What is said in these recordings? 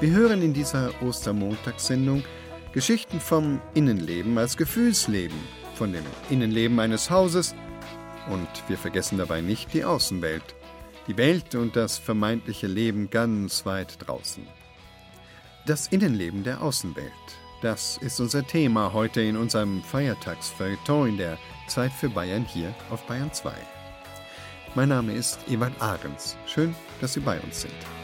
Wir hören in dieser Ostermontagssendung Geschichten vom Innenleben als Gefühlsleben, von dem Innenleben eines Hauses und wir vergessen dabei nicht die Außenwelt, die Welt und das vermeintliche Leben ganz weit draußen. Das Innenleben der Außenwelt, das ist unser Thema heute in unserem Feiertagsfeuilleton in der Zeit für Bayern hier auf Bayern 2. Mein Name ist Ewald Ahrens. Schön, dass Sie bei uns sind.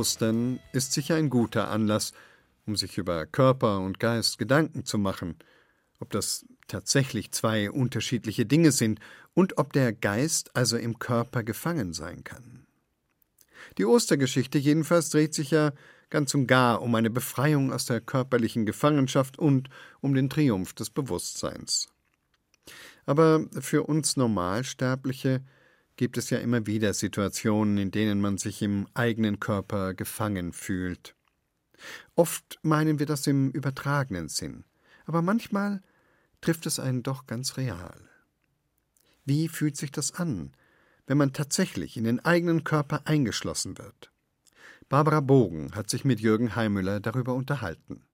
Ostern ist sicher ein guter Anlass, um sich über Körper und Geist Gedanken zu machen, ob das tatsächlich zwei unterschiedliche Dinge sind und ob der Geist also im Körper gefangen sein kann. Die Ostergeschichte jedenfalls dreht sich ja ganz und gar um eine Befreiung aus der körperlichen Gefangenschaft und um den Triumph des Bewusstseins. Aber für uns Normalsterbliche gibt es ja immer wieder Situationen, in denen man sich im eigenen Körper gefangen fühlt. Oft meinen wir das im übertragenen Sinn, aber manchmal trifft es einen doch ganz real. Wie fühlt sich das an, wenn man tatsächlich in den eigenen Körper eingeschlossen wird? Barbara Bogen hat sich mit Jürgen Heimüller darüber unterhalten.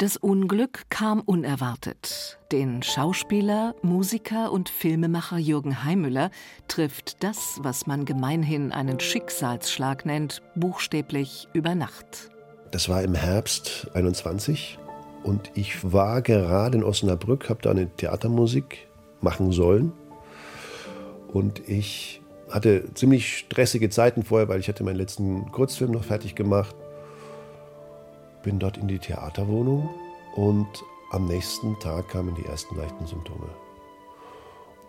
Das Unglück kam unerwartet. Den Schauspieler, Musiker und Filmemacher Jürgen Heimüller trifft das, was man gemeinhin einen Schicksalsschlag nennt, buchstäblich über Nacht. Das war im Herbst 21 und ich war gerade in Osnabrück, habe da eine Theatermusik machen sollen und ich hatte ziemlich stressige Zeiten vorher, weil ich hatte meinen letzten Kurzfilm noch fertig gemacht bin dort in die Theaterwohnung und am nächsten Tag kamen die ersten leichten Symptome.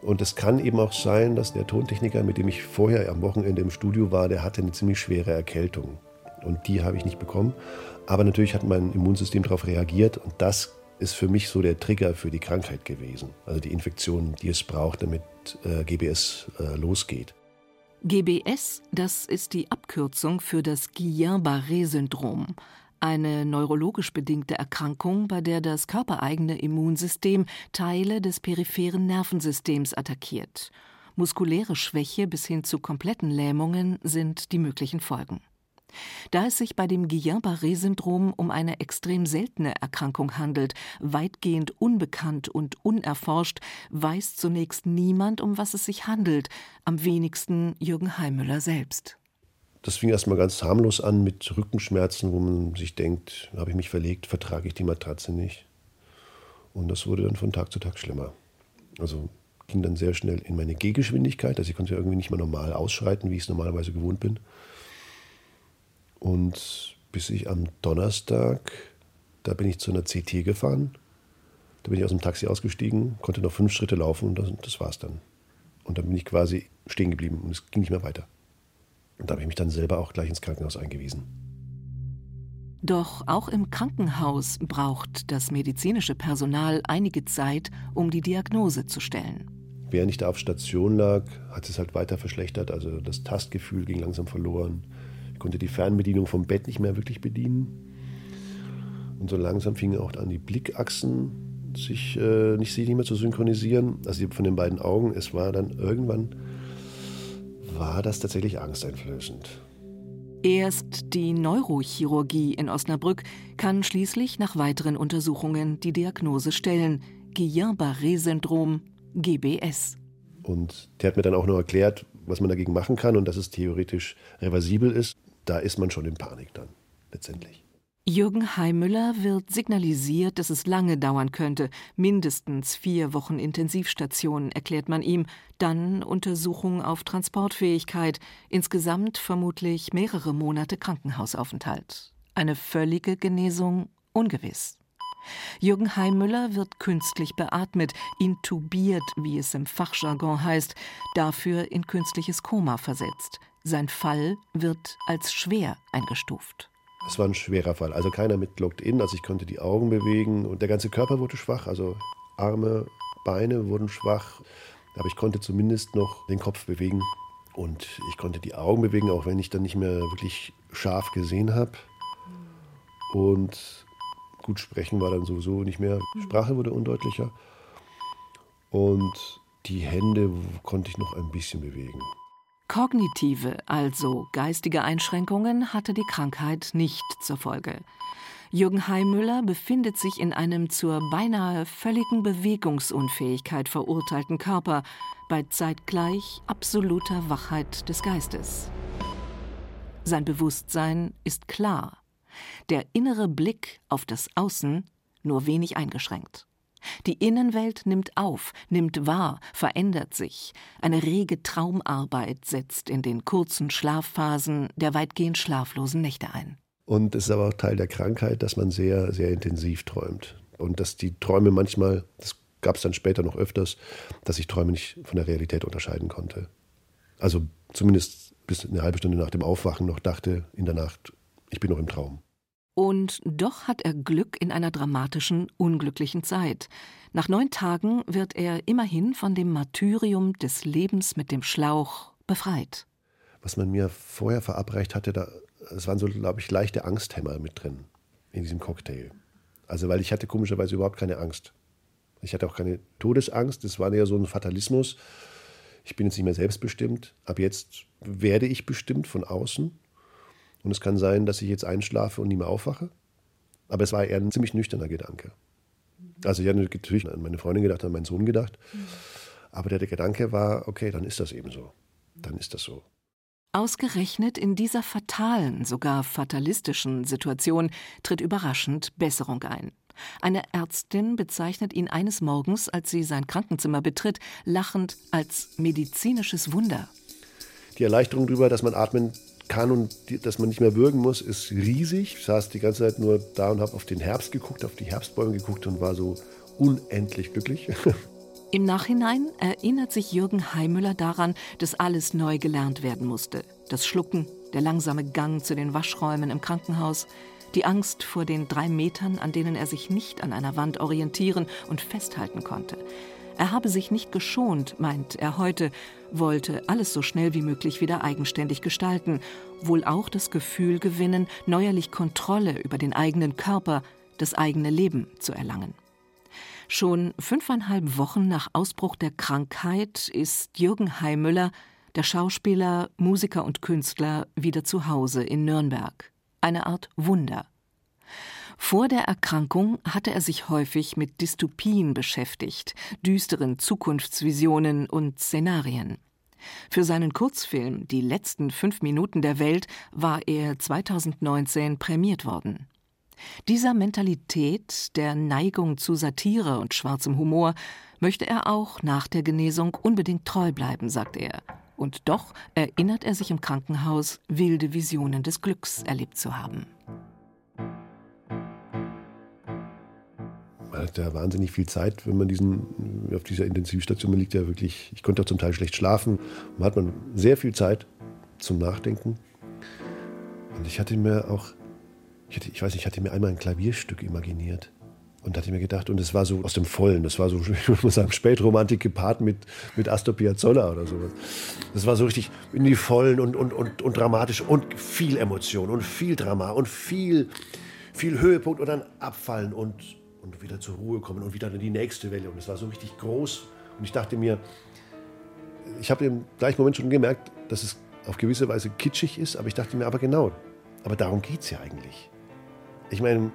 Und es kann eben auch sein, dass der Tontechniker, mit dem ich vorher am Wochenende im Studio war, der hatte eine ziemlich schwere Erkältung. Und die habe ich nicht bekommen. Aber natürlich hat mein Immunsystem darauf reagiert und das ist für mich so der Trigger für die Krankheit gewesen. Also die Infektion, die es braucht, damit äh, GBS äh, losgeht. GBS, das ist die Abkürzung für das Guillain-Barré-Syndrom, eine neurologisch bedingte Erkrankung, bei der das körpereigene Immunsystem Teile des peripheren Nervensystems attackiert. Muskuläre Schwäche bis hin zu kompletten Lähmungen sind die möglichen Folgen. Da es sich bei dem Guillain-Barré-Syndrom um eine extrem seltene Erkrankung handelt, weitgehend unbekannt und unerforscht, weiß zunächst niemand, um was es sich handelt, am wenigsten Jürgen Heimüller selbst. Das fing erstmal ganz harmlos an mit Rückenschmerzen, wo man sich denkt, habe ich mich verlegt, vertrage ich die Matratze nicht. Und das wurde dann von Tag zu Tag schlimmer. Also ging dann sehr schnell in meine Gehgeschwindigkeit, also ich konnte irgendwie nicht mehr normal ausschreiten, wie ich es normalerweise gewohnt bin. Und bis ich am Donnerstag, da bin ich zu einer CT gefahren, da bin ich aus dem Taxi ausgestiegen, konnte noch fünf Schritte laufen und das, das war's dann. Und dann bin ich quasi stehen geblieben und es ging nicht mehr weiter. Und da habe ich mich dann selber auch gleich ins Krankenhaus eingewiesen. Doch auch im Krankenhaus braucht das medizinische Personal einige Zeit, um die Diagnose zu stellen. Während ich da auf Station lag, hat es halt weiter verschlechtert. Also das Tastgefühl ging langsam verloren. Ich konnte die Fernbedienung vom Bett nicht mehr wirklich bedienen. Und so langsam fingen auch an, die Blickachsen sich äh, nicht, nicht mehr zu synchronisieren. Also von den beiden Augen. Es war dann irgendwann war das tatsächlich angsteinflößend. Erst die Neurochirurgie in Osnabrück kann schließlich nach weiteren Untersuchungen die Diagnose stellen: Guillain-Barré-Syndrom, GBS. Und der hat mir dann auch noch erklärt, was man dagegen machen kann und dass es theoretisch reversibel ist. Da ist man schon in Panik dann, letztendlich. Jürgen Heimüller wird signalisiert, dass es lange dauern könnte. Mindestens vier Wochen Intensivstation, erklärt man ihm. Dann Untersuchung auf Transportfähigkeit. Insgesamt vermutlich mehrere Monate Krankenhausaufenthalt. Eine völlige Genesung ungewiss. Jürgen Heimüller wird künstlich beatmet, intubiert, wie es im Fachjargon heißt, dafür in künstliches Koma versetzt. Sein Fall wird als schwer eingestuft. Es war ein schwerer Fall. Also keiner mit Locked-In. Also ich konnte die Augen bewegen und der ganze Körper wurde schwach. Also Arme, Beine wurden schwach. Aber ich konnte zumindest noch den Kopf bewegen. Und ich konnte die Augen bewegen, auch wenn ich dann nicht mehr wirklich scharf gesehen habe. Und gut sprechen war dann sowieso nicht mehr. Die Sprache wurde undeutlicher. Und die Hände konnte ich noch ein bisschen bewegen. Kognitive, also geistige Einschränkungen hatte die Krankheit nicht zur Folge. Jürgen Heimüller befindet sich in einem zur beinahe völligen Bewegungsunfähigkeit verurteilten Körper bei zeitgleich absoluter Wachheit des Geistes. Sein Bewusstsein ist klar, der innere Blick auf das Außen nur wenig eingeschränkt. Die Innenwelt nimmt auf, nimmt wahr, verändert sich. Eine rege Traumarbeit setzt in den kurzen Schlafphasen der weitgehend schlaflosen Nächte ein. Und es ist aber auch Teil der Krankheit, dass man sehr, sehr intensiv träumt. Und dass die Träume manchmal, das gab es dann später noch öfters, dass ich Träume nicht von der Realität unterscheiden konnte. Also zumindest bis eine halbe Stunde nach dem Aufwachen noch dachte in der Nacht, ich bin noch im Traum. Und doch hat er Glück in einer dramatischen, unglücklichen Zeit. Nach neun Tagen wird er immerhin von dem Martyrium des Lebens mit dem Schlauch befreit. Was man mir vorher verabreicht hatte, da, es waren so, glaube ich, leichte Angsthämmer mit drin in diesem Cocktail. Also, weil ich hatte komischerweise überhaupt keine Angst. Ich hatte auch keine Todesangst, das war eher so ein Fatalismus. Ich bin jetzt nicht mehr selbstbestimmt, ab jetzt werde ich bestimmt von außen und es kann sein, dass ich jetzt einschlafe und nie mehr aufwache. Aber es war eher ein ziemlich nüchterner Gedanke. Also ich hatte natürlich an meine Freundin gedacht, an meinen Sohn gedacht. Aber der, Gedanke war, okay, dann ist das eben so. Dann ist das so. Ausgerechnet in dieser fatalen, sogar fatalistischen Situation tritt überraschend Besserung ein. Eine Ärztin bezeichnet ihn eines Morgens, als sie sein Krankenzimmer betritt, lachend als medizinisches Wunder. Die Erleichterung darüber, dass man atmen kann und die, dass man nicht mehr würgen muss, ist riesig. Ich saß die ganze Zeit nur da und habe auf den Herbst geguckt, auf die Herbstbäume geguckt und war so unendlich glücklich. Im Nachhinein erinnert sich Jürgen Heimüller daran, dass alles neu gelernt werden musste. Das Schlucken, der langsame Gang zu den Waschräumen im Krankenhaus, die Angst vor den drei Metern, an denen er sich nicht an einer Wand orientieren und festhalten konnte. Er habe sich nicht geschont, meint er heute, wollte alles so schnell wie möglich wieder eigenständig gestalten, wohl auch das Gefühl gewinnen, neuerlich Kontrolle über den eigenen Körper, das eigene Leben zu erlangen. Schon fünfeinhalb Wochen nach Ausbruch der Krankheit ist Jürgen Heimüller, der Schauspieler, Musiker und Künstler, wieder zu Hause in Nürnberg. Eine Art Wunder. Vor der Erkrankung hatte er sich häufig mit Dystopien beschäftigt, düsteren Zukunftsvisionen und Szenarien. Für seinen Kurzfilm Die letzten fünf Minuten der Welt war er 2019 prämiert worden. Dieser Mentalität, der Neigung zu Satire und schwarzem Humor, möchte er auch nach der Genesung unbedingt treu bleiben, sagt er. Und doch erinnert er sich im Krankenhaus, wilde Visionen des Glücks erlebt zu haben. Man hat ja wahnsinnig viel Zeit, wenn man diesen, auf dieser Intensivstation, man liegt ja wirklich, ich konnte auch zum Teil schlecht schlafen, man hat man sehr viel Zeit zum Nachdenken. Und ich hatte mir auch, ich, hatte, ich weiß nicht, ich hatte mir einmal ein Klavierstück imaginiert. Und hatte mir gedacht, und es war so aus dem Vollen, das war so, ich muss sagen, Spätromantik gepaart mit, mit Astor Piazzolla oder sowas. Das war so richtig in die Vollen und, und, und, und dramatisch und viel Emotion und viel Drama und viel, viel Höhepunkt und dann Abfallen und, und wieder zur Ruhe kommen und wieder in die nächste Welle. Und es war so richtig groß. Und ich dachte mir, ich habe im gleichen Moment schon gemerkt, dass es auf gewisse Weise kitschig ist, aber ich dachte mir, aber genau, aber darum geht es ja eigentlich. Ich meine,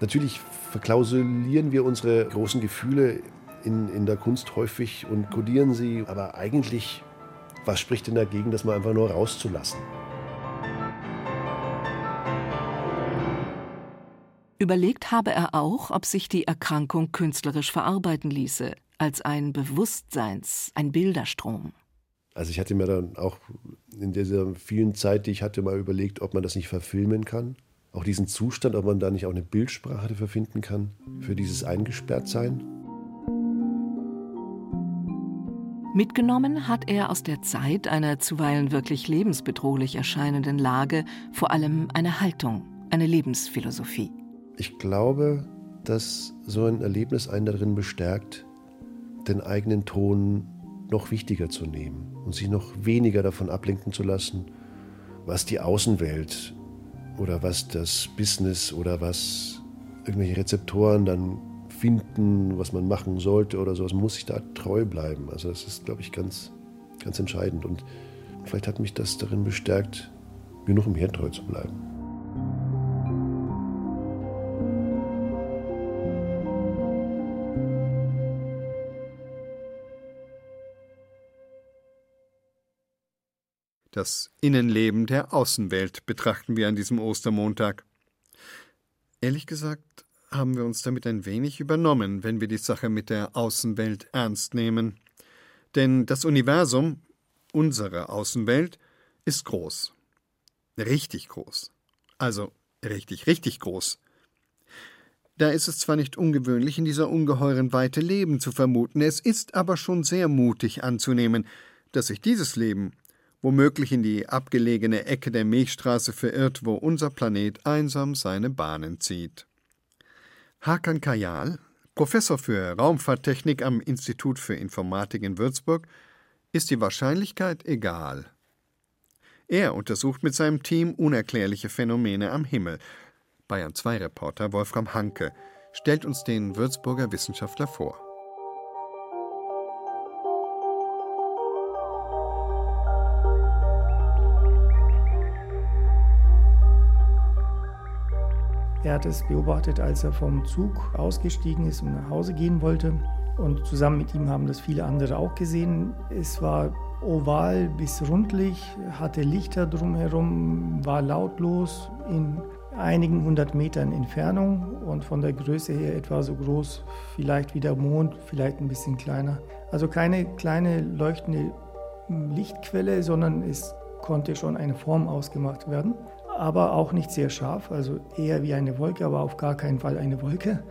natürlich verklausulieren wir unsere großen Gefühle in, in der Kunst häufig und kodieren sie, aber eigentlich, was spricht denn dagegen, das mal einfach nur rauszulassen? Überlegt habe er auch, ob sich die Erkrankung künstlerisch verarbeiten ließe, als ein Bewusstseins-, ein Bilderstrom. Also ich hatte mir dann auch in dieser vielen Zeit, die ich hatte, mal überlegt, ob man das nicht verfilmen kann. auch diesen Zustand, ob man da nicht auch eine Bildsprache dafür finden kann, für dieses Eingesperrtsein. Mitgenommen hat er aus der Zeit einer zuweilen wirklich lebensbedrohlich erscheinenden Lage vor allem eine Haltung, eine Lebensphilosophie. Ich glaube, dass so ein Erlebnis einen darin bestärkt, den eigenen Ton noch wichtiger zu nehmen und sich noch weniger davon ablenken zu lassen, was die Außenwelt oder was das Business oder was irgendwelche Rezeptoren dann finden, was man machen sollte oder sowas, muss ich da treu bleiben. Also das ist, glaube ich, ganz, ganz entscheidend. Und vielleicht hat mich das darin bestärkt, genug im Herd treu zu bleiben. Das Innenleben der Außenwelt betrachten wir an diesem Ostermontag. Ehrlich gesagt haben wir uns damit ein wenig übernommen, wenn wir die Sache mit der Außenwelt ernst nehmen. Denn das Universum, unsere Außenwelt, ist groß. Richtig groß. Also richtig, richtig groß. Da ist es zwar nicht ungewöhnlich, in dieser ungeheuren Weite Leben zu vermuten, es ist aber schon sehr mutig anzunehmen, dass sich dieses Leben womöglich in die abgelegene Ecke der Milchstraße verirrt, wo unser Planet einsam seine Bahnen zieht. Hakan Kayal, Professor für Raumfahrttechnik am Institut für Informatik in Würzburg, ist die Wahrscheinlichkeit egal. Er untersucht mit seinem Team unerklärliche Phänomene am Himmel. Bayern 2 Reporter Wolfram Hanke stellt uns den Würzburger Wissenschaftler vor. Er hat es beobachtet, als er vom Zug ausgestiegen ist und nach Hause gehen wollte. Und zusammen mit ihm haben das viele andere auch gesehen. Es war oval bis rundlich, hatte Lichter drumherum, war lautlos in einigen hundert Metern Entfernung und von der Größe her etwa so groß, vielleicht wie der Mond, vielleicht ein bisschen kleiner. Also keine kleine leuchtende Lichtquelle, sondern es konnte schon eine Form ausgemacht werden aber auch nicht sehr scharf, also eher wie eine Wolke, aber auf gar keinen Fall eine Wolke.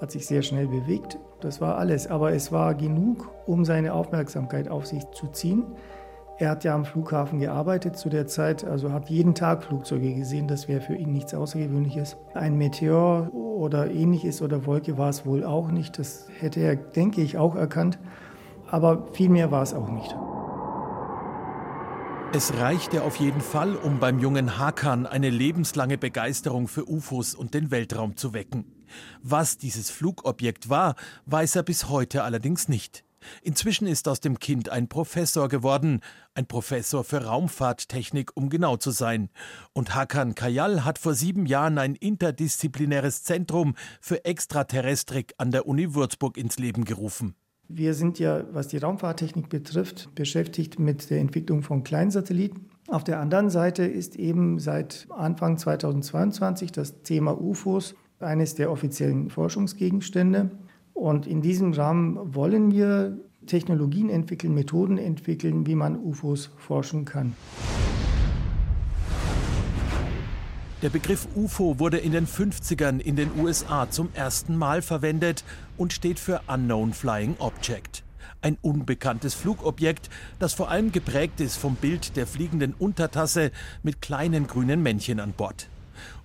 Hat sich sehr schnell bewegt. Das war alles, aber es war genug, um seine Aufmerksamkeit auf sich zu ziehen. Er hat ja am Flughafen gearbeitet zu der Zeit, also hat jeden Tag Flugzeuge gesehen. Das wäre für ihn nichts Außergewöhnliches. Ein Meteor oder ähnliches oder Wolke war es wohl auch nicht. Das hätte er, denke ich, auch erkannt. Aber viel mehr war es auch nicht. Es reichte auf jeden Fall, um beim jungen Hakan eine lebenslange Begeisterung für UFOs und den Weltraum zu wecken. Was dieses Flugobjekt war, weiß er bis heute allerdings nicht. Inzwischen ist aus dem Kind ein Professor geworden, ein Professor für Raumfahrttechnik, um genau zu sein. Und Hakan Kayal hat vor sieben Jahren ein interdisziplinäres Zentrum für Extraterrestrik an der Uni Würzburg ins Leben gerufen. Wir sind ja, was die Raumfahrttechnik betrifft, beschäftigt mit der Entwicklung von Kleinsatelliten. Auf der anderen Seite ist eben seit Anfang 2022 das Thema UFOs eines der offiziellen Forschungsgegenstände. Und in diesem Rahmen wollen wir Technologien entwickeln, Methoden entwickeln, wie man UFOs forschen kann. Der Begriff UFO wurde in den 50ern in den USA zum ersten Mal verwendet und steht für Unknown Flying Object. Ein unbekanntes Flugobjekt, das vor allem geprägt ist vom Bild der fliegenden Untertasse mit kleinen grünen Männchen an Bord.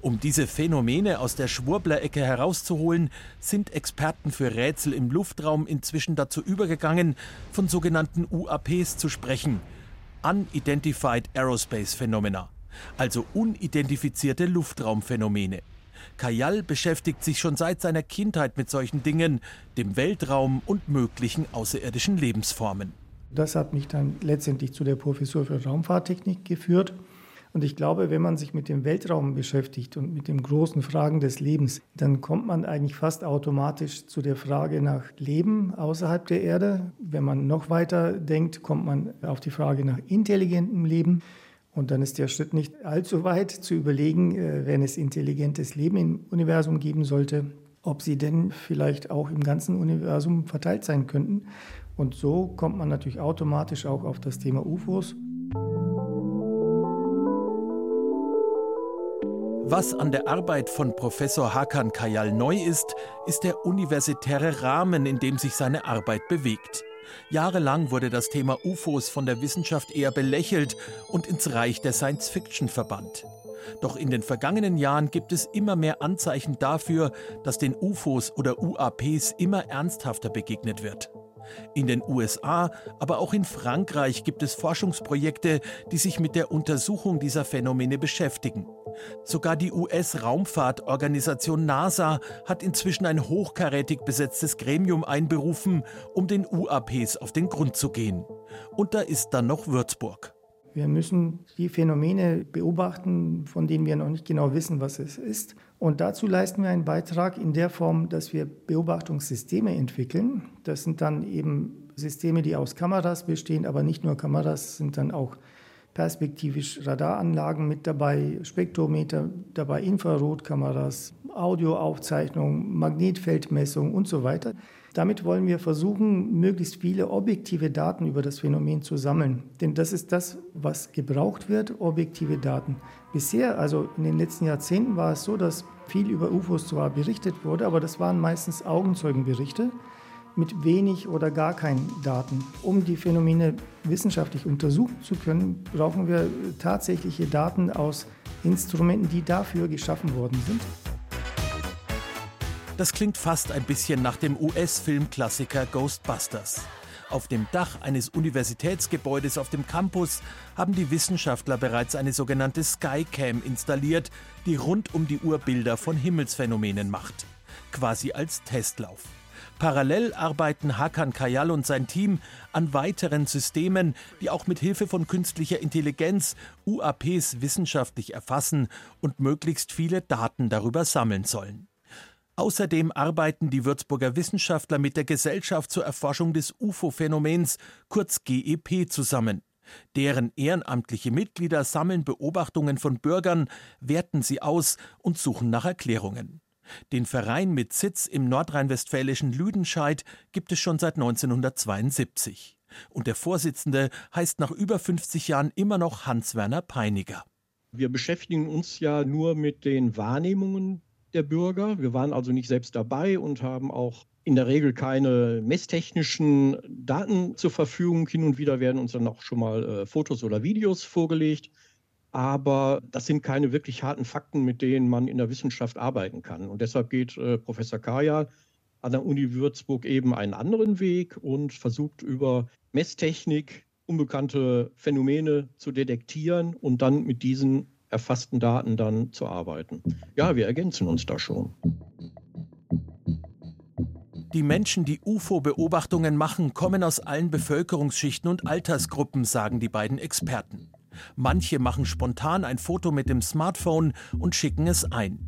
Um diese Phänomene aus der Schwurblerecke herauszuholen, sind Experten für Rätsel im Luftraum inzwischen dazu übergegangen, von sogenannten UAPs zu sprechen. Unidentified Aerospace Phenomena also unidentifizierte Luftraumphänomene. Kajal beschäftigt sich schon seit seiner Kindheit mit solchen Dingen, dem Weltraum und möglichen außerirdischen Lebensformen. Das hat mich dann letztendlich zu der Professur für Raumfahrttechnik geführt. Und ich glaube, wenn man sich mit dem Weltraum beschäftigt und mit den großen Fragen des Lebens, dann kommt man eigentlich fast automatisch zu der Frage nach Leben außerhalb der Erde. Wenn man noch weiter denkt, kommt man auf die Frage nach intelligentem Leben. Und dann ist der Schritt nicht allzu weit zu überlegen, äh, wenn es intelligentes Leben im Universum geben sollte, ob sie denn vielleicht auch im ganzen Universum verteilt sein könnten. Und so kommt man natürlich automatisch auch auf das Thema UFOs. Was an der Arbeit von Professor Hakan Kayal neu ist, ist der universitäre Rahmen, in dem sich seine Arbeit bewegt. Jahrelang wurde das Thema UFOs von der Wissenschaft eher belächelt und ins Reich der Science Fiction verbannt. Doch in den vergangenen Jahren gibt es immer mehr Anzeichen dafür, dass den UFOs oder UAPs immer ernsthafter begegnet wird. In den USA, aber auch in Frankreich gibt es Forschungsprojekte, die sich mit der Untersuchung dieser Phänomene beschäftigen. Sogar die US-Raumfahrtorganisation NASA hat inzwischen ein hochkarätig besetztes Gremium einberufen, um den UAPs auf den Grund zu gehen. Und da ist dann noch Würzburg. Wir müssen die Phänomene beobachten, von denen wir noch nicht genau wissen, was es ist. Und dazu leisten wir einen Beitrag in der Form, dass wir Beobachtungssysteme entwickeln. Das sind dann eben Systeme, die aus Kameras bestehen, aber nicht nur Kameras, sind dann auch perspektivisch Radaranlagen mit dabei, Spektrometer dabei, Infrarotkameras, Audioaufzeichnung, Magnetfeldmessung und so weiter. Damit wollen wir versuchen, möglichst viele objektive Daten über das Phänomen zu sammeln. Denn das ist das, was gebraucht wird, objektive Daten. Bisher, also in den letzten Jahrzehnten, war es so, dass viel über UFOs zwar berichtet wurde, aber das waren meistens Augenzeugenberichte mit wenig oder gar keinen Daten. Um die Phänomene wissenschaftlich untersuchen zu können, brauchen wir tatsächliche Daten aus Instrumenten, die dafür geschaffen worden sind. Das klingt fast ein bisschen nach dem US-Filmklassiker Ghostbusters. Auf dem Dach eines Universitätsgebäudes auf dem Campus haben die Wissenschaftler bereits eine sogenannte Skycam installiert, die rund um die Uhr Bilder von Himmelsphänomenen macht. Quasi als Testlauf. Parallel arbeiten Hakan Kayal und sein Team an weiteren Systemen, die auch mit Hilfe von künstlicher Intelligenz UAPs wissenschaftlich erfassen und möglichst viele Daten darüber sammeln sollen. Außerdem arbeiten die Würzburger Wissenschaftler mit der Gesellschaft zur Erforschung des UFO-Phänomens, kurz GEP, zusammen. Deren ehrenamtliche Mitglieder sammeln Beobachtungen von Bürgern, werten sie aus und suchen nach Erklärungen. Den Verein mit Sitz im nordrhein-westfälischen Lüdenscheid gibt es schon seit 1972. Und der Vorsitzende heißt nach über 50 Jahren immer noch Hans-Werner Peiniger. Wir beschäftigen uns ja nur mit den Wahrnehmungen der Bürger. Wir waren also nicht selbst dabei und haben auch in der Regel keine messtechnischen Daten zur Verfügung. Hin und wieder werden uns dann auch schon mal äh, Fotos oder Videos vorgelegt. Aber das sind keine wirklich harten Fakten, mit denen man in der Wissenschaft arbeiten kann. Und deshalb geht äh, Professor Kaya an der Uni Würzburg eben einen anderen Weg und versucht über Messtechnik unbekannte Phänomene zu detektieren und dann mit diesen erfassten Daten dann zu arbeiten. Ja, wir ergänzen uns da schon. Die Menschen, die UFO-Beobachtungen machen, kommen aus allen Bevölkerungsschichten und Altersgruppen, sagen die beiden Experten. Manche machen spontan ein Foto mit dem Smartphone und schicken es ein.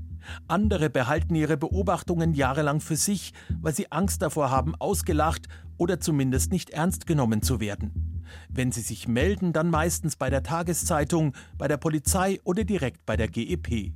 Andere behalten ihre Beobachtungen jahrelang für sich, weil sie Angst davor haben, ausgelacht oder zumindest nicht ernst genommen zu werden. Wenn Sie sich melden, dann meistens bei der Tageszeitung, bei der Polizei oder direkt bei der GEP.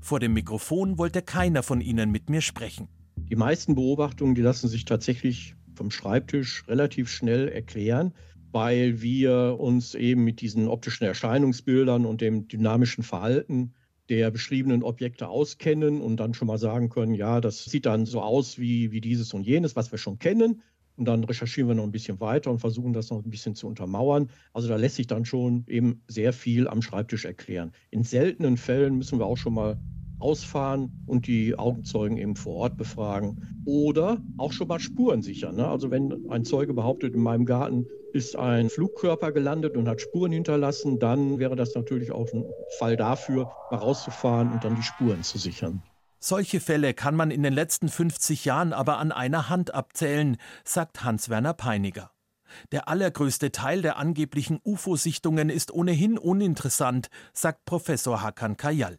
Vor dem Mikrofon wollte keiner von Ihnen mit mir sprechen. Die meisten Beobachtungen, die lassen sich tatsächlich vom Schreibtisch relativ schnell erklären, weil wir uns eben mit diesen optischen Erscheinungsbildern und dem dynamischen Verhalten der beschriebenen Objekte auskennen und dann schon mal sagen können, ja, das sieht dann so aus wie, wie dieses und jenes, was wir schon kennen. Und dann recherchieren wir noch ein bisschen weiter und versuchen das noch ein bisschen zu untermauern. Also da lässt sich dann schon eben sehr viel am Schreibtisch erklären. In seltenen Fällen müssen wir auch schon mal ausfahren und die Augenzeugen eben vor Ort befragen oder auch schon mal Spuren sichern. Ne? Also wenn ein Zeuge behauptet, in meinem Garten ist ein Flugkörper gelandet und hat Spuren hinterlassen, dann wäre das natürlich auch ein Fall dafür, mal rauszufahren und dann die Spuren zu sichern. Solche Fälle kann man in den letzten 50 Jahren aber an einer Hand abzählen, sagt Hans-Werner Peiniger. Der allergrößte Teil der angeblichen UFO-Sichtungen ist ohnehin uninteressant, sagt Professor Hakan Kayal.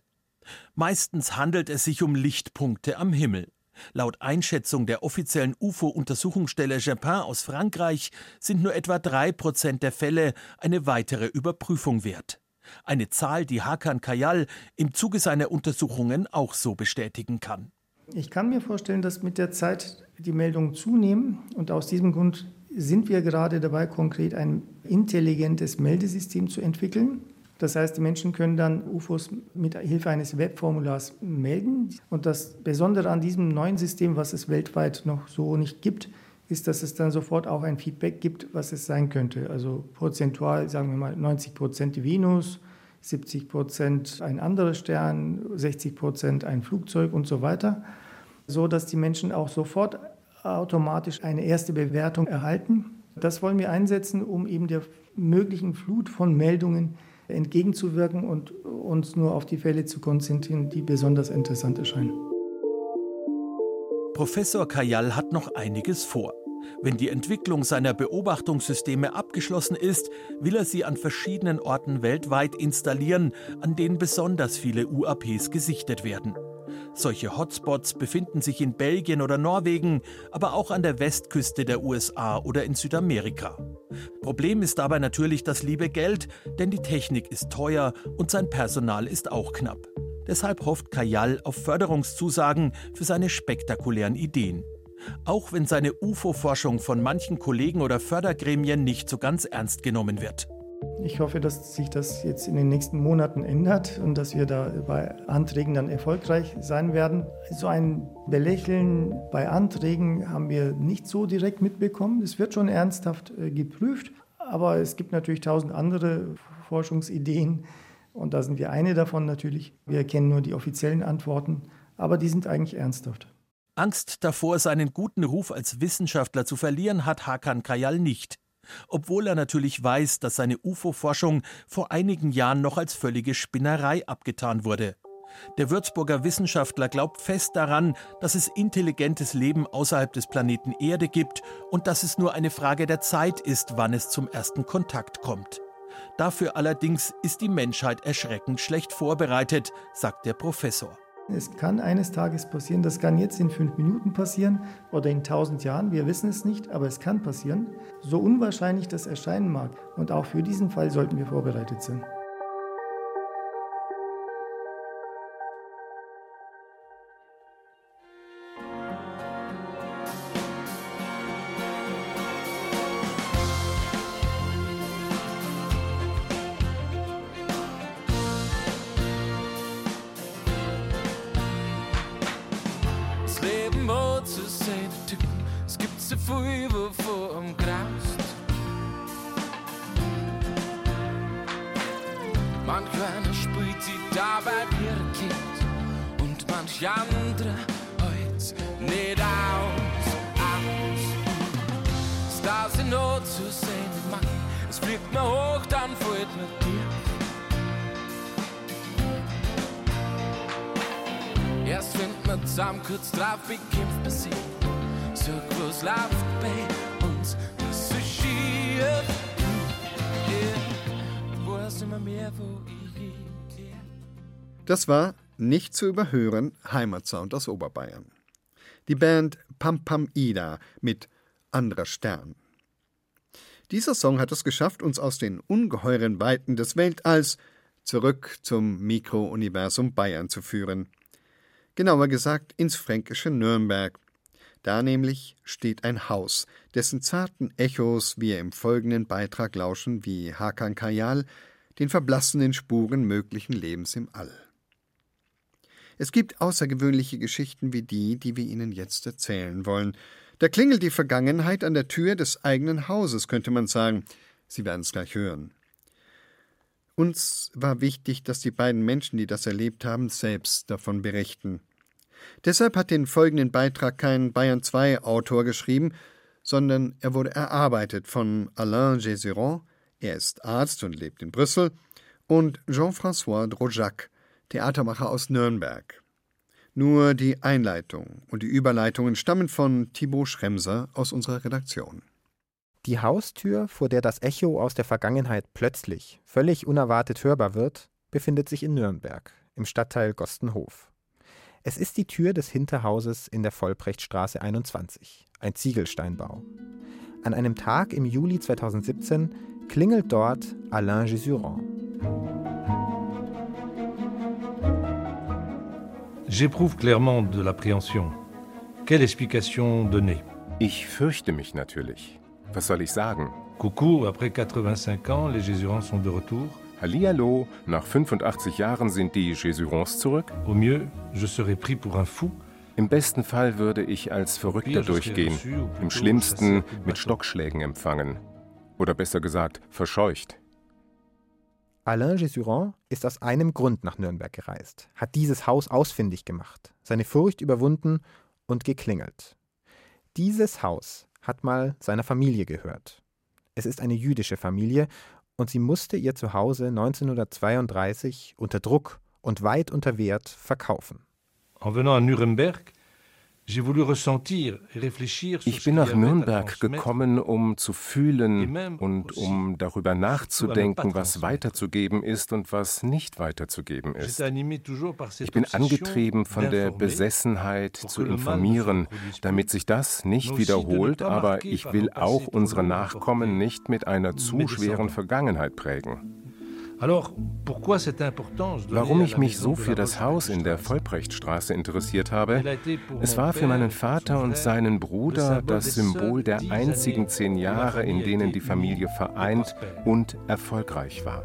Meistens handelt es sich um Lichtpunkte am Himmel. Laut Einschätzung der offiziellen UFO-Untersuchungsstelle Japin aus Frankreich sind nur etwa drei Prozent der Fälle eine weitere Überprüfung wert. Eine Zahl, die Hakan Kayal im Zuge seiner Untersuchungen auch so bestätigen kann. Ich kann mir vorstellen, dass mit der Zeit die Meldungen zunehmen und aus diesem Grund sind wir gerade dabei, konkret ein intelligentes Meldesystem zu entwickeln. Das heißt, die Menschen können dann UFOs mit Hilfe eines Webformulars melden. Und das Besondere an diesem neuen System, was es weltweit noch so nicht gibt, ist, dass es dann sofort auch ein Feedback gibt, was es sein könnte. Also prozentual, sagen wir mal, 90 Prozent Venus, 70 Prozent ein anderer Stern, 60 Prozent ein Flugzeug und so weiter, so dass die Menschen auch sofort automatisch eine erste Bewertung erhalten. Das wollen wir einsetzen, um eben der möglichen Flut von Meldungen entgegenzuwirken und uns nur auf die Fälle zu konzentrieren, die besonders interessant erscheinen. Professor Kajal hat noch einiges vor. Wenn die Entwicklung seiner Beobachtungssysteme abgeschlossen ist, will er sie an verschiedenen Orten weltweit installieren, an denen besonders viele UAPs gesichtet werden. Solche Hotspots befinden sich in Belgien oder Norwegen, aber auch an der Westküste der USA oder in Südamerika. Problem ist dabei natürlich das liebe Geld, denn die Technik ist teuer und sein Personal ist auch knapp. Deshalb hofft Kajal auf Förderungszusagen für seine spektakulären Ideen. Auch wenn seine UFO-Forschung von manchen Kollegen oder Fördergremien nicht so ganz ernst genommen wird. Ich hoffe, dass sich das jetzt in den nächsten Monaten ändert und dass wir da bei Anträgen dann erfolgreich sein werden. So ein Belächeln bei Anträgen haben wir nicht so direkt mitbekommen. Es wird schon ernsthaft äh, geprüft, aber es gibt natürlich tausend andere Forschungsideen und da sind wir eine davon natürlich. Wir kennen nur die offiziellen Antworten, aber die sind eigentlich ernsthaft. Angst davor, seinen guten Ruf als Wissenschaftler zu verlieren, hat Hakan Kayal nicht obwohl er natürlich weiß, dass seine UFO-Forschung vor einigen Jahren noch als völlige Spinnerei abgetan wurde. Der Würzburger Wissenschaftler glaubt fest daran, dass es intelligentes Leben außerhalb des Planeten Erde gibt und dass es nur eine Frage der Zeit ist, wann es zum ersten Kontakt kommt. Dafür allerdings ist die Menschheit erschreckend schlecht vorbereitet, sagt der Professor. Es kann eines Tages passieren, das kann jetzt in fünf Minuten passieren oder in tausend Jahren, wir wissen es nicht, aber es kann passieren. So unwahrscheinlich das erscheinen mag. Und auch für diesen Fall sollten wir vorbereitet sein. Das war nicht zu überhören Heimatsound aus Oberbayern. Die Band Pam Pam Ida mit Anderer Stern. Dieser Song hat es geschafft, uns aus den ungeheuren Weiten des Weltalls zurück zum Mikrouniversum Bayern zu führen. Genauer gesagt ins fränkische Nürnberg. Da nämlich steht ein Haus, dessen zarten Echos wir im folgenden Beitrag lauschen wie Hakan Kajal den verblassenen Spuren möglichen Lebens im All. Es gibt außergewöhnliche Geschichten wie die, die wir Ihnen jetzt erzählen wollen. Da klingelt die Vergangenheit an der Tür des eigenen Hauses, könnte man sagen. Sie werden es gleich hören. Uns war wichtig, dass die beiden Menschen, die das erlebt haben, selbst davon berichten. Deshalb hat den folgenden Beitrag kein Bayern 2 Autor geschrieben, sondern er wurde erarbeitet von Alain Gésiron, er ist Arzt und lebt in Brüssel, und Jean-François Drojac, Theatermacher aus Nürnberg. Nur die Einleitung und die Überleitungen stammen von Thibaut Schremser aus unserer Redaktion. Die Haustür, vor der das Echo aus der Vergangenheit plötzlich, völlig unerwartet hörbar wird, befindet sich in Nürnberg, im Stadtteil Gostenhof. Es ist die Tür des Hinterhauses in der Vollbrechtstraße 21, ein Ziegelsteinbau. An einem Tag im Juli 2017 klingelt dort Alain Gésuron. J'éprouve clairement de l'appréhension. Quelle explication donner Ich fürchte mich natürlich. Was soll ich sagen? Coucou, après 85 ans, les Jésurans sont de retour. Hallihallo, nach 85 Jahren sind die Jésurons zurück? Au mieux, je serais pris pour un fou. Im besten Fall würde ich als Verrückter durchgehen, im schlimmsten mit Stockschlägen empfangen. Oder besser gesagt, verscheucht. Alain Jesuron ist aus einem Grund nach Nürnberg gereist, hat dieses Haus ausfindig gemacht, seine Furcht überwunden und geklingelt. Dieses Haus hat mal seiner Familie gehört. Es ist eine jüdische Familie und sie musste ihr Zuhause 1932 unter Druck und weit unter Wert verkaufen. En venant à Nuremberg, ich bin nach Nürnberg gekommen, um zu fühlen und um darüber nachzudenken, was weiterzugeben ist und was nicht weiterzugeben ist. Ich bin angetrieben von der Besessenheit zu informieren, damit sich das nicht wiederholt, aber ich will auch unsere Nachkommen nicht mit einer zu schweren Vergangenheit prägen. Warum ich mich so für das Haus in der Vollbrechtstraße interessiert habe? Es war für meinen Vater und seinen Bruder das Symbol der einzigen zehn Jahre, in denen die Familie vereint und erfolgreich war.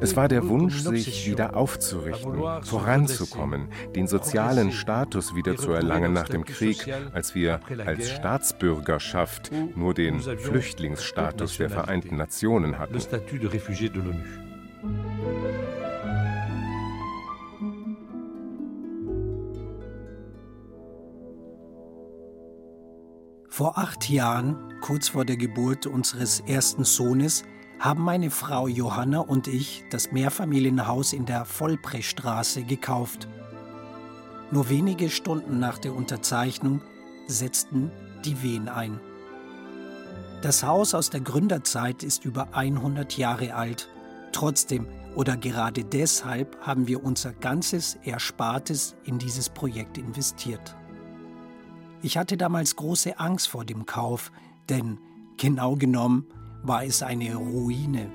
Es war der Wunsch, sich wieder aufzurichten, voranzukommen, den sozialen Status wieder zu erlangen nach dem Krieg, als wir als Staatsbürgerschaft nur den Flüchtlingsstatus der Vereinten Nationen hatten. Vor acht Jahren, kurz vor der Geburt unseres ersten Sohnes, haben meine Frau Johanna und ich das Mehrfamilienhaus in der Vollbrechtstraße gekauft. Nur wenige Stunden nach der Unterzeichnung setzten die Wehen ein. Das Haus aus der Gründerzeit ist über 100 Jahre alt. Trotzdem oder gerade deshalb haben wir unser ganzes Erspartes in dieses Projekt investiert. Ich hatte damals große Angst vor dem Kauf, denn genau genommen war es eine Ruine.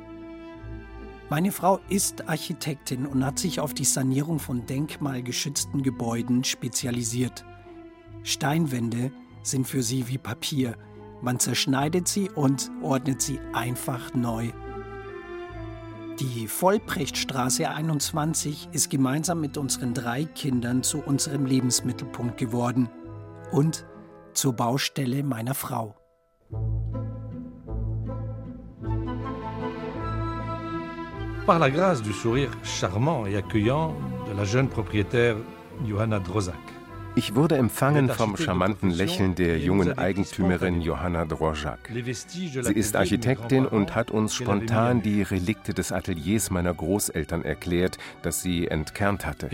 Meine Frau ist Architektin und hat sich auf die Sanierung von denkmalgeschützten Gebäuden spezialisiert. Steinwände sind für sie wie Papier. Man zerschneidet sie und ordnet sie einfach neu. Die Vollbrechtstraße 21 ist gemeinsam mit unseren drei Kindern zu unserem Lebensmittelpunkt geworden und zur Baustelle meiner Frau. Par la grâce du sourire charmant et accueillant de la jeune propriétaire Johanna Drozak. Ich wurde empfangen vom charmanten Lächeln der jungen Eigentümerin Johanna Drozak. Sie ist Architektin und hat uns spontan die Relikte des Ateliers meiner Großeltern erklärt, das sie entkernt hatte.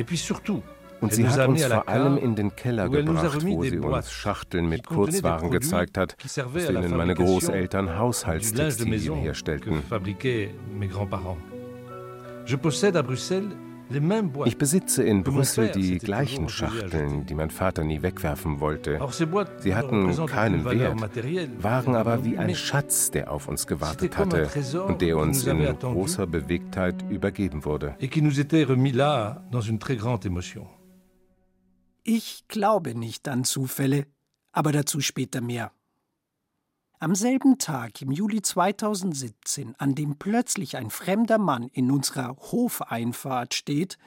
Und sie hat uns vor allem in den Keller gebracht, wo sie uns Schachteln mit Kurzwaren gezeigt hat, aus denen meine Großeltern Haushaltstextilien herstellten. Ich besitze in Brüssel die gleichen Schachteln, die mein Vater nie wegwerfen wollte. Sie hatten keinen Wert, waren aber wie ein Schatz, der auf uns gewartet hatte und der uns in großer Bewegtheit übergeben wurde. Ich glaube nicht an Zufälle, aber dazu später mehr. Am selben Tag im Juli 2017, an dem plötzlich ein fremder Mann in unserer Hofeinfahrt steht,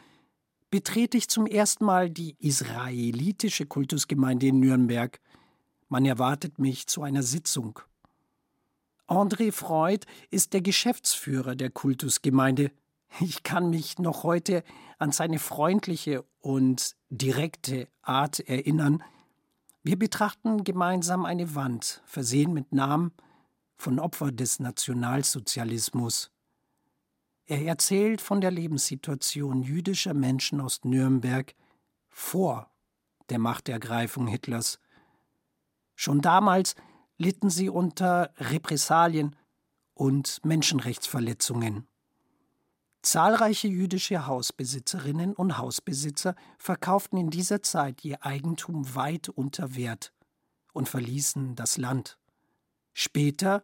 betrete ich zum ersten Mal die israelitische Kultusgemeinde in Nürnberg. Man erwartet mich zu einer Sitzung. André Freud ist der Geschäftsführer der Kultusgemeinde. Ich kann mich noch heute an seine freundliche und direkte Art erinnern. Wir betrachten gemeinsam eine Wand, versehen mit Namen von Opfern des Nationalsozialismus. Er erzählt von der Lebenssituation jüdischer Menschen aus Nürnberg vor der Machtergreifung Hitlers. Schon damals litten sie unter Repressalien und Menschenrechtsverletzungen. Zahlreiche jüdische Hausbesitzerinnen und Hausbesitzer verkauften in dieser Zeit ihr Eigentum weit unter Wert und verließen das Land. Später,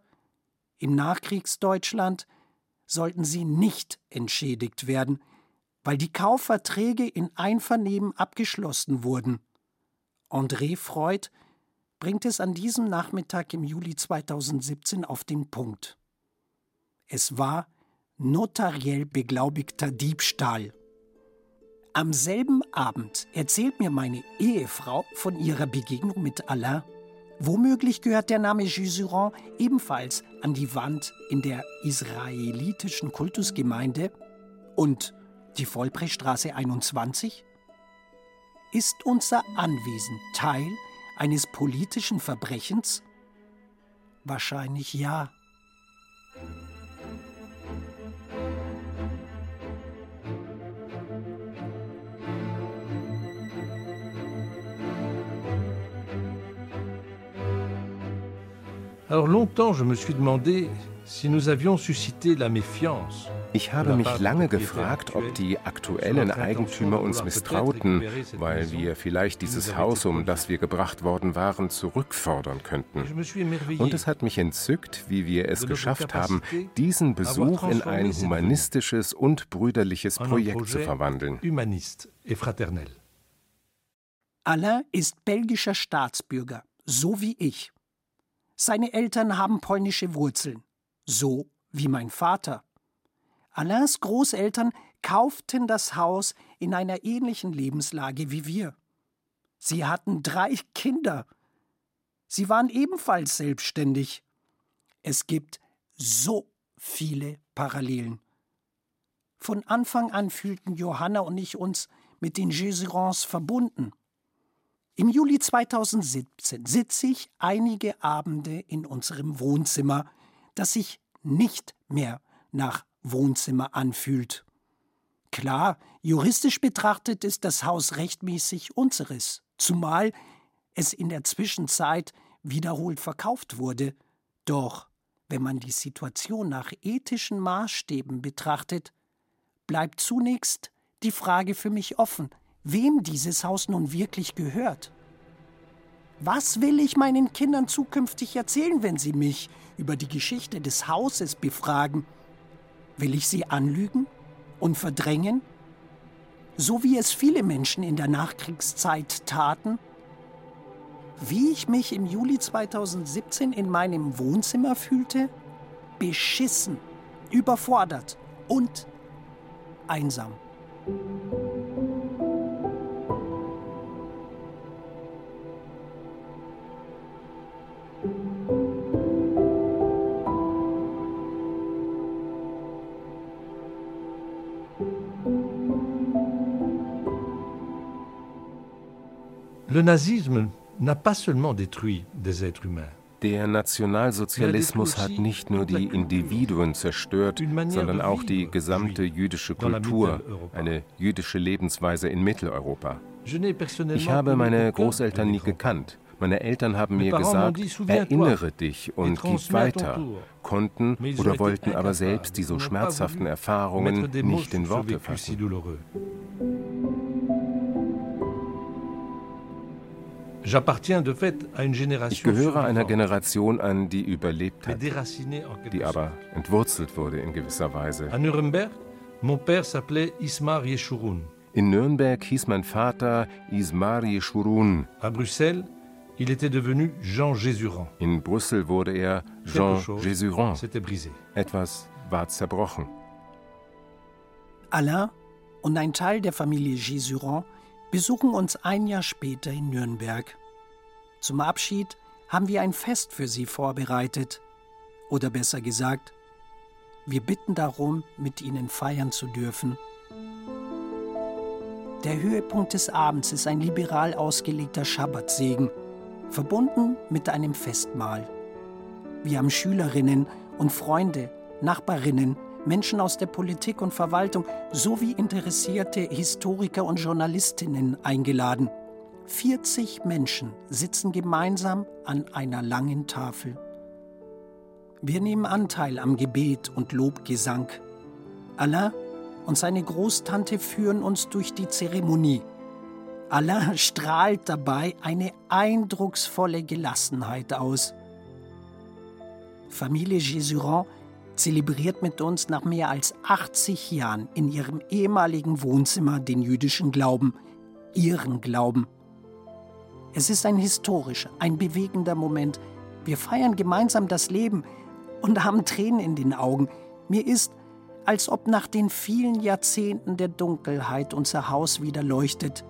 im Nachkriegsdeutschland, sollten sie nicht entschädigt werden, weil die Kaufverträge in Einvernehmen abgeschlossen wurden. André Freud bringt es an diesem Nachmittag im Juli 2017 auf den Punkt. Es war notariell beglaubigter Diebstahl. Am selben Abend erzählt mir meine Ehefrau von ihrer Begegnung mit Alain. Womöglich gehört der Name Jusuran ebenfalls an die Wand in der israelitischen Kultusgemeinde und die Vollbrechtstraße 21? Ist unser Anwesen Teil eines politischen Verbrechens? Wahrscheinlich ja. Alors longtemps, je me suis demandé si nous avions suscité la méfiance. Ich habe mich lange gefragt, ob die aktuellen Eigentümer uns misstrauten, weil wir vielleicht dieses Haus, um das wir gebracht worden waren, zurückfordern könnten. Und es hat mich entzückt, wie wir es geschafft haben, diesen Besuch in ein humanistisches und brüderliches Projekt zu verwandeln. Alain ist belgischer Staatsbürger, so wie ich. Seine Eltern haben polnische Wurzeln, so wie mein Vater. Alains Großeltern kauften das Haus in einer ähnlichen Lebenslage wie wir. Sie hatten drei Kinder. Sie waren ebenfalls selbstständig. Es gibt so viele Parallelen. Von Anfang an fühlten Johanna und ich uns mit den Jesurons verbunden. Im Juli 2017 sitze ich einige Abende in unserem Wohnzimmer, das sich nicht mehr nach Wohnzimmer anfühlt. Klar, juristisch betrachtet ist das Haus rechtmäßig unseres, zumal es in der Zwischenzeit wiederholt verkauft wurde. Doch wenn man die Situation nach ethischen Maßstäben betrachtet, bleibt zunächst die Frage für mich offen, wem dieses Haus nun wirklich gehört. Was will ich meinen Kindern zukünftig erzählen, wenn sie mich über die Geschichte des Hauses befragen? Will ich sie anlügen und verdrängen? So wie es viele Menschen in der Nachkriegszeit taten? Wie ich mich im Juli 2017 in meinem Wohnzimmer fühlte? Beschissen, überfordert und einsam. Le nazisme n'a pas seulement détruit des êtres humains. Der Nationalsozialismus hat nicht nur die Individuen zerstört, sondern auch die gesamte jüdische Kultur, eine jüdische Lebensweise in Mitteleuropa. Ich habe meine Großeltern nie gekannt. Meine Eltern haben mir gesagt, erinnere dich und gib weiter, konnten oder wollten aber selbst diese schmerzhaften Erfahrungen nicht in Worte fassen. Ich gehöre einer Generation an, die überlebt hat, die aber entwurzelt wurde in gewisser Weise. In Nürnberg hieß mein Vater Ismar Yeshurun. In Brüssel wurde er Jean Jesuran. Etwas war zerbrochen. Alain und ein Teil der Familie Jesuran besuchen uns ein Jahr später in Nürnberg. Zum Abschied haben wir ein Fest für sie vorbereitet. Oder besser gesagt, wir bitten darum, mit ihnen feiern zu dürfen. Der Höhepunkt des Abends ist ein liberal ausgelegter Schabbatsegen, verbunden mit einem Festmahl. Wir haben Schülerinnen und Freunde, Nachbarinnen, Menschen aus der Politik und Verwaltung sowie interessierte Historiker und Journalistinnen eingeladen. 40 Menschen sitzen gemeinsam an einer langen Tafel. Wir nehmen Anteil am Gebet und Lobgesang. Alain und seine Großtante führen uns durch die Zeremonie. Alain strahlt dabei eine eindrucksvolle Gelassenheit aus. Familie Jesuran zelebriert mit uns nach mehr als 80 Jahren in ihrem ehemaligen Wohnzimmer den jüdischen Glauben, ihren Glauben. Es ist ein historischer, ein bewegender Moment. Wir feiern gemeinsam das Leben und haben Tränen in den Augen. Mir ist, als ob nach den vielen Jahrzehnten der Dunkelheit unser Haus wieder leuchtet.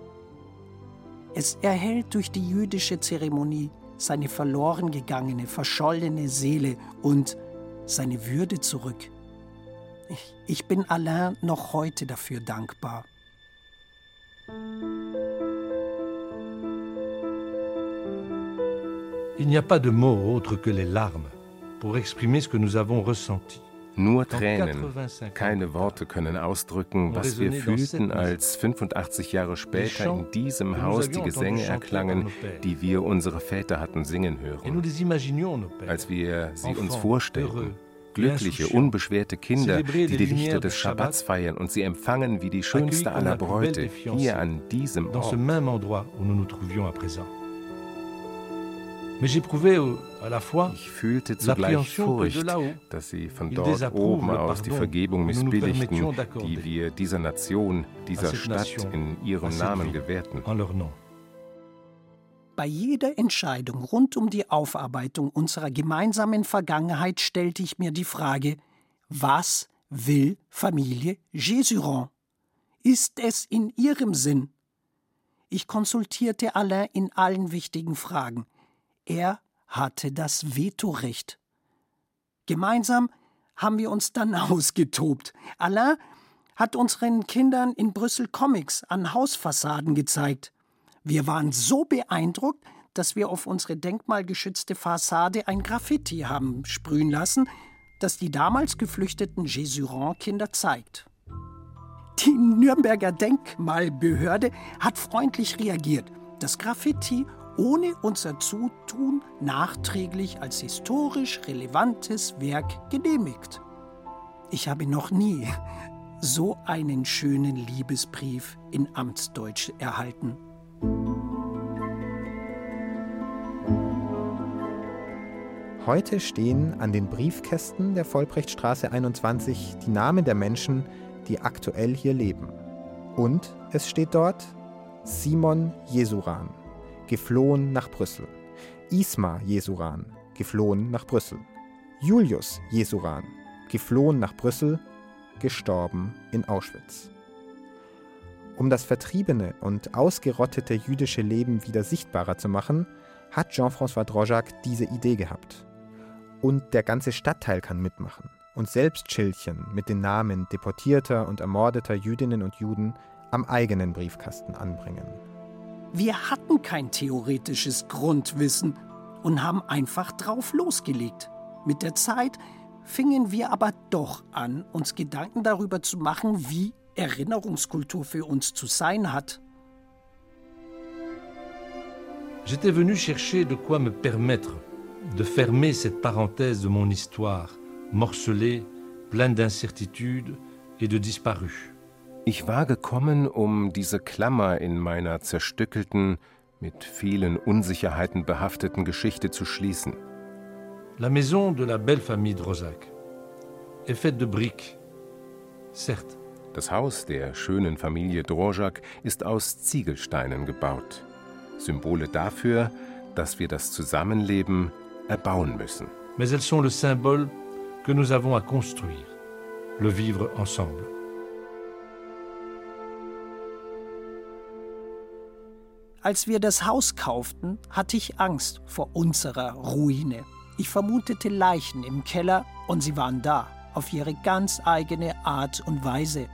Es erhält durch die jüdische Zeremonie seine verloren gegangene, verschollene Seele und seine Würde zurück. Ich, ich bin Alain noch heute dafür dankbar. Il n'y a pas de mots autres que les larmes pour exprimer ce que nous avons ressenti. Nur Tränen, keine Worte können ausdrücken, was wir fühlten, als 85 Jahre später in diesem Haus die Gesänge erklangen, die wir unsere Väter hatten singen hören. Als wir sie uns vorstellten, glückliche, unbeschwerte Kinder, die die Lichter des Schabbats feiern und sie empfangen wie die schönste aller Bräute, hier an diesem Ort. Ich fühlte zugleich Furcht, dass sie von dort oben aus die Vergebung missbilligten, die wir dieser Nation, dieser Stadt in ihrem Namen gewährten. Bei jeder Entscheidung rund um die Aufarbeitung unserer gemeinsamen Vergangenheit stellte ich mir die Frage, was will Familie Jesuron? Ist es in ihrem Sinn? Ich konsultierte Alain in allen wichtigen Fragen. Er hatte das Vetorecht. Gemeinsam haben wir uns dann ausgetobt. Alain hat unseren Kindern in Brüssel Comics an Hausfassaden gezeigt. Wir waren so beeindruckt, dass wir auf unsere denkmalgeschützte Fassade ein Graffiti haben sprühen lassen, das die damals geflüchteten Jesuron-Kinder zeigt. Die Nürnberger Denkmalbehörde hat freundlich reagiert. Das Graffiti ohne unser Zutun nachträglich als historisch relevantes Werk genehmigt. Ich habe noch nie so einen schönen Liebesbrief in Amtsdeutsch erhalten. Heute stehen an den Briefkästen der Vollbrechtstraße 21 die Namen der Menschen, die aktuell hier leben. Und es steht dort Simon Jesuran, geflohen nach Brüssel. Isma Jesuran, geflohen nach Brüssel. Julius Jesuran, geflohen nach Brüssel, gestorben in Auschwitz. Um das vertriebene und ausgerottete jüdische Leben wieder sichtbarer zu machen, hat Jean-François Drojac diese Idee gehabt. Und der ganze Stadtteil kann mitmachen und selbst Schildchen mit den Namen deportierter und ermordeter Jüdinnen und Juden am eigenen Briefkasten anbringen. Wir hatten kein theoretisches Grundwissen und haben einfach drauf losgelegt. Mit der Zeit fingen wir aber doch an, uns Gedanken darüber zu machen, wie Erinnerungskultur für uns zu sein hat. J'étais venu chercher de quoi me permettre de fermer cette parenthèse de mon histoire, morcelée, pleine d'incertitudes et de disparus. Ich war gekommen, um diese Klammer in meiner zerstückelten, mit vielen Unsicherheiten behafteten Geschichte zu schließen. La maison de la belle famille Drozac est faite de briques, certes. Das Haus der schönen Familie Drojak ist aus Ziegelsteinen gebaut. Symbole dafür, dass wir das Zusammenleben erbauen müssen. Mais elles sont le symbole que nous avons à construire, le vivre ensemble. Als wir das Haus kauften, hatte ich Angst vor unserer Ruine. Ich vermutete Leichen im Keller und sie waren da, auf ihre ganz eigene Art und Weise.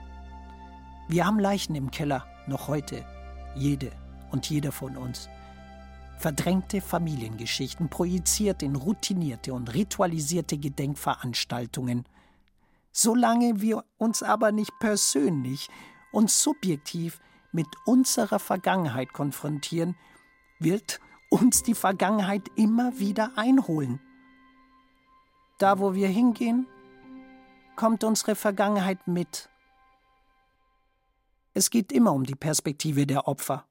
Wir haben Leichen im Keller, noch heute, jede und jeder von uns. Verdrängte Familiengeschichten projiziert in routinierte und ritualisierte Gedenkveranstaltungen. Solange wir uns aber nicht persönlich und subjektiv mit unserer Vergangenheit konfrontieren, wird uns die Vergangenheit immer wieder einholen. Da, wo wir hingehen, kommt unsere Vergangenheit mit. Es geht immer um die Perspektive der Opfer.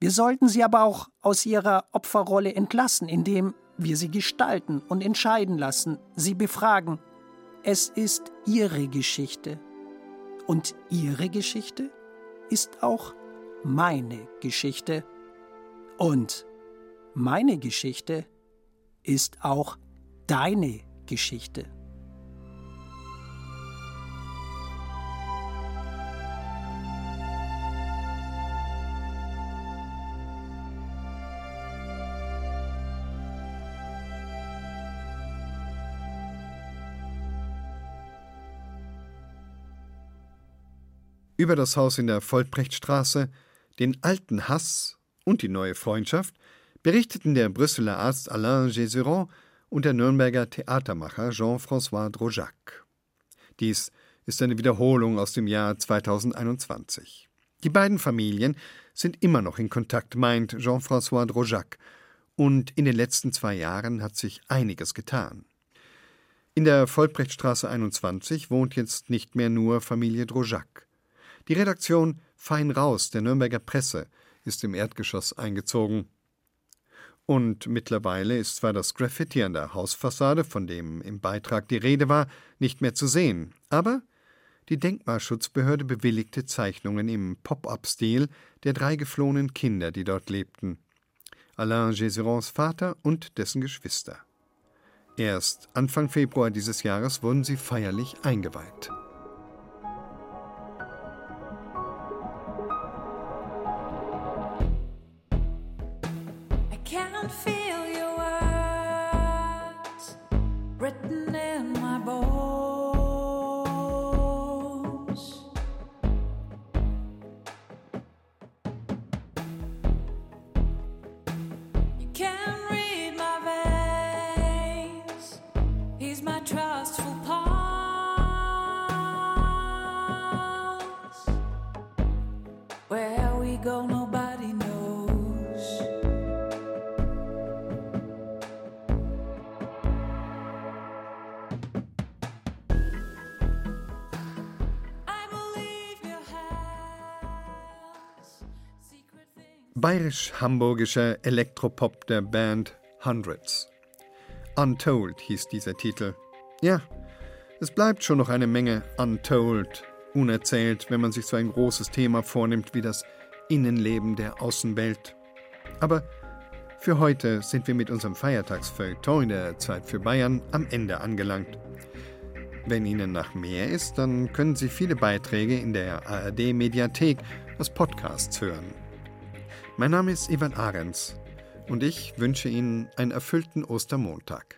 Wir sollten sie aber auch aus ihrer Opferrolle entlassen, indem wir sie gestalten und entscheiden lassen, sie befragen. Es ist ihre Geschichte. Und ihre Geschichte ist auch meine Geschichte. Und meine Geschichte ist auch deine Geschichte. Über das Haus in der Vollbrechtstraße, den alten Hass und die neue Freundschaft berichteten der Brüsseler Arzt Alain Gézeron und der Nürnberger Theatermacher Jean-François Drojac. Dies ist eine Wiederholung aus dem Jahr 2021. Die beiden Familien sind immer noch in Kontakt, meint Jean-François Drojac, und in den letzten zwei Jahren hat sich einiges getan. In der Vollbrechtstraße 21 wohnt jetzt nicht mehr nur Familie Drojac. Die Redaktion Fein raus der Nürnberger Presse ist im Erdgeschoss eingezogen. Und mittlerweile ist zwar das Graffiti an der Hausfassade, von dem im Beitrag die Rede war, nicht mehr zu sehen, aber die Denkmalschutzbehörde bewilligte Zeichnungen im Pop-up-Stil der drei geflohenen Kinder, die dort lebten. Alain Gézerons Vater und dessen Geschwister. Erst Anfang Februar dieses Jahres wurden sie feierlich eingeweiht. Bayerisch-hamburgischer Elektropop der Band Hundreds. Untold hieß dieser Titel. Ja, es bleibt schon noch eine Menge Untold, unerzählt, wenn man sich so ein großes Thema vornimmt wie das Innenleben der Außenwelt. Aber für heute sind wir mit unserem Feiertagsfeuilleton in der Zeit für Bayern am Ende angelangt. Wenn Ihnen nach mehr ist, dann können Sie viele Beiträge in der ARD Mediathek als Podcasts hören. Mein Name ist Ivan Ahrens und ich wünsche Ihnen einen erfüllten Ostermontag.